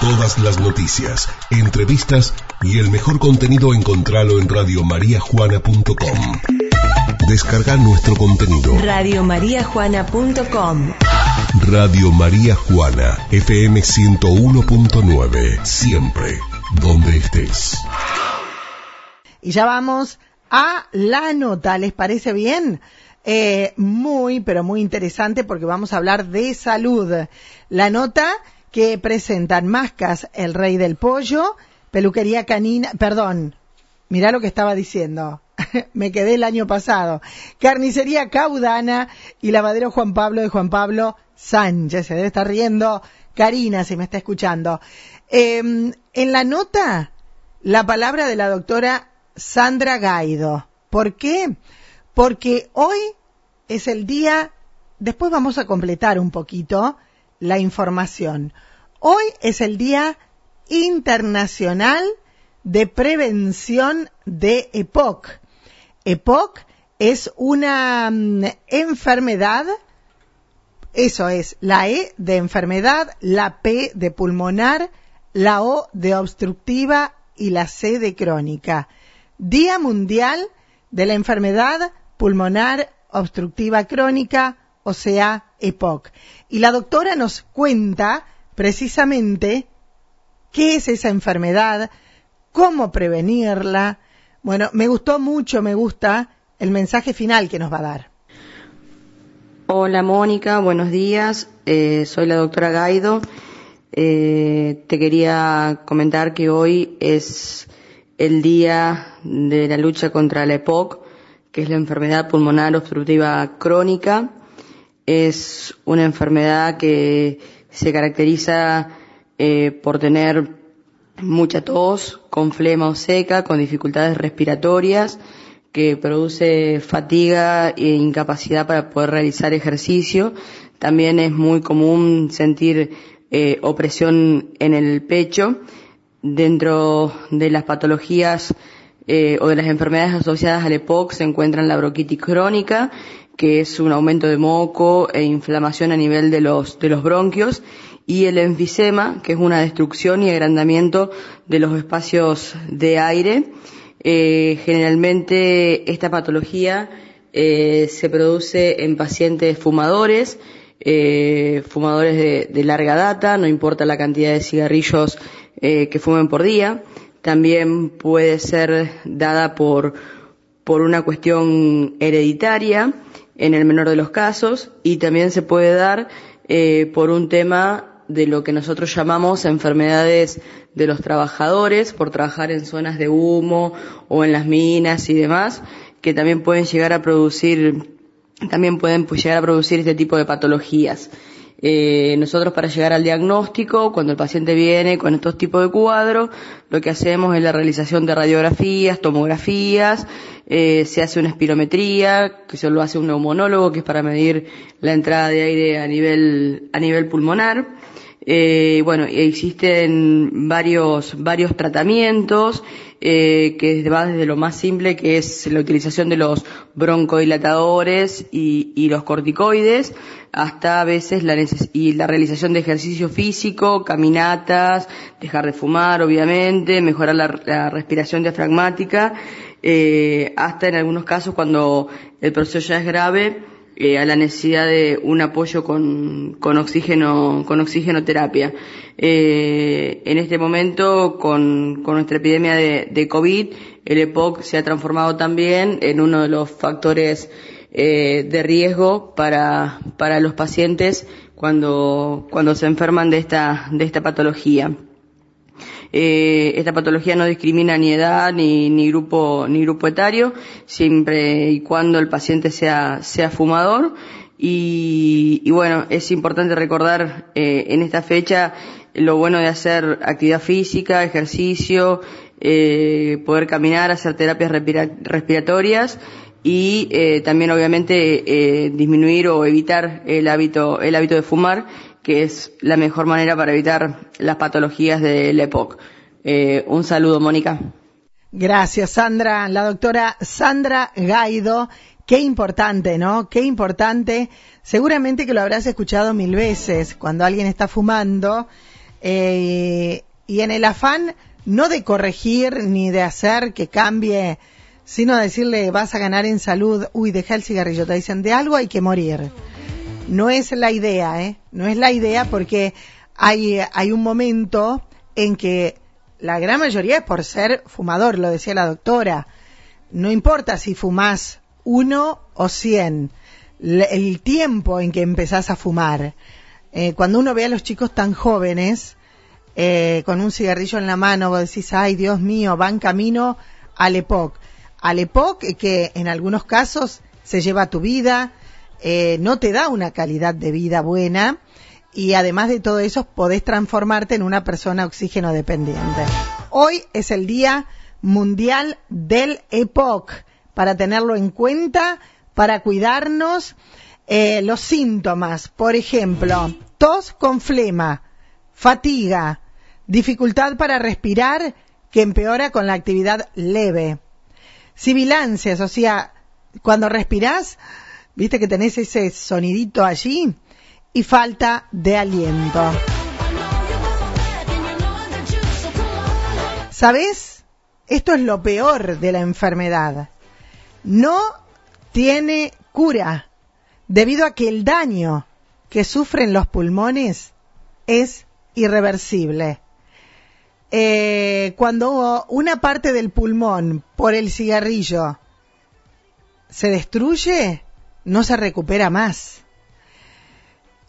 Todas las noticias, entrevistas y el mejor contenido encontralo en radiomariajuana.com. Descarga nuestro contenido. Radiomariajuana.com Radio María Juana, FM 101.9, siempre, donde estés. Y ya vamos a la nota, ¿les parece bien? Eh, muy, pero muy interesante porque vamos a hablar de salud. La nota que presentan Mascas, el rey del pollo, peluquería canina, perdón, mirá lo que estaba diciendo. Me quedé el año pasado. Carnicería Caudana y lavadero Juan Pablo de Juan Pablo Sánchez. Se debe estar riendo Karina si me está escuchando. Em, en la nota, la palabra de la doctora Sandra Gaido. ¿Por qué? Porque hoy es el día, después vamos a completar un poquito la información. Hoy es el Día Internacional de Prevención de EPOC. EPOC es una mm, enfermedad, eso es, la E de enfermedad, la P de pulmonar, la O de obstructiva y la C de crónica. Día Mundial de la Enfermedad Pulmonar Obstructiva Crónica, o sea, EPOC. Y la doctora nos cuenta precisamente qué es esa enfermedad, cómo prevenirla. Bueno, me gustó mucho, me gusta el mensaje final que nos va a dar. Hola Mónica, buenos días. Eh, soy la doctora Gaido. Eh, te quería comentar que hoy es el día de la lucha contra la EPOC, que es la enfermedad pulmonar obstructiva crónica es una enfermedad que se caracteriza eh, por tener mucha tos, con flema o seca, con dificultades respiratorias, que produce fatiga e incapacidad para poder realizar ejercicio. También es muy común sentir eh, opresión en el pecho. Dentro de las patologías eh, o de las enfermedades asociadas al EPOC se encuentran la bronquitis crónica, que es un aumento de moco e inflamación a nivel de los, de los bronquios, y el enfisema, que es una destrucción y agrandamiento de los espacios de aire. Eh, generalmente esta patología eh, se produce en pacientes fumadores, eh, fumadores de, de, larga data, no importa la cantidad de cigarrillos que fumen por día. También puede ser dada por, por una cuestión hereditaria en el menor de los casos y también se puede dar eh, por un tema de lo que nosotros llamamos enfermedades de los trabajadores por trabajar en zonas de humo o en las minas y demás que también pueden llegar a producir también pueden pues, llegar a producir este tipo de patologías. Eh, nosotros para llegar al diagnóstico, cuando el paciente viene con estos tipos de cuadros, lo que hacemos es la realización de radiografías, tomografías, eh, se hace una espirometría, que se lo hace un neumonólogo, que es para medir la entrada de aire a nivel, a nivel pulmonar. Eh, bueno, existen varios, varios tratamientos, eh, que va desde lo más simple, que es la utilización de los broncodilatadores y, y los corticoides, hasta a veces la, y la realización de ejercicio físico, caminatas, dejar de fumar, obviamente, mejorar la, la respiración diafragmática, eh, hasta en algunos casos cuando el proceso ya es grave, eh, a la necesidad de un apoyo con, con oxígeno, con oxigenoterapia. Eh, en este momento, con, con nuestra epidemia de, de, COVID, el EPOC se ha transformado también en uno de los factores eh, de riesgo para, para los pacientes cuando, cuando se enferman de esta, de esta patología. Eh, esta patología no discrimina ni edad ni, ni grupo ni grupo etario, siempre y cuando el paciente sea sea fumador. Y, y bueno, es importante recordar eh, en esta fecha lo bueno de hacer actividad física, ejercicio, eh, poder caminar, hacer terapias respiratorias y eh, también obviamente eh, disminuir o evitar el hábito el hábito de fumar que es la mejor manera para evitar las patologías del EPOC. Eh, un saludo, Mónica. Gracias, Sandra. La doctora Sandra Gaido. Qué importante, ¿no? Qué importante. Seguramente que lo habrás escuchado mil veces cuando alguien está fumando. Eh, y en el afán no de corregir ni de hacer que cambie, sino decirle vas a ganar en salud, uy, deja el cigarrillo, te dicen de algo hay que morir. No es la idea, ¿eh? No es la idea porque hay, hay un momento en que la gran mayoría es por ser fumador, lo decía la doctora. No importa si fumás uno o cien, el tiempo en que empezás a fumar. Eh, cuando uno ve a los chicos tan jóvenes, eh, con un cigarrillo en la mano, vos decís, ay Dios mío, van camino al EPOC. Al EPOC que en algunos casos se lleva tu vida, eh, no te da una calidad de vida buena y además de todo eso podés transformarte en una persona oxígeno dependiente. Hoy es el Día Mundial del EPOC, para tenerlo en cuenta, para cuidarnos. Eh, los síntomas, por ejemplo, tos con flema, fatiga, dificultad para respirar que empeora con la actividad leve. Sibilancias, o sea, cuando respirás, viste que tenés ese sonidito allí y falta de aliento. ¿Sabes? Esto es lo peor de la enfermedad. No tiene cura debido a que el daño que sufren los pulmones es irreversible. Eh, cuando una parte del pulmón por el cigarrillo se destruye, no se recupera más.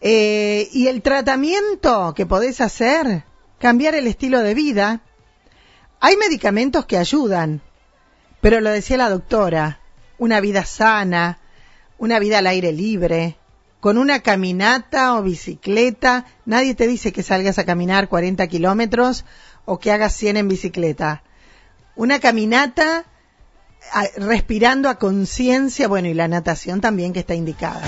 Eh, y el tratamiento que podés hacer, cambiar el estilo de vida. Hay medicamentos que ayudan, pero lo decía la doctora, una vida sana, una vida al aire libre, con una caminata o bicicleta. Nadie te dice que salgas a caminar 40 kilómetros o que hagas 100 en bicicleta. Una caminata respirando a conciencia, bueno, y la natación también que está indicada.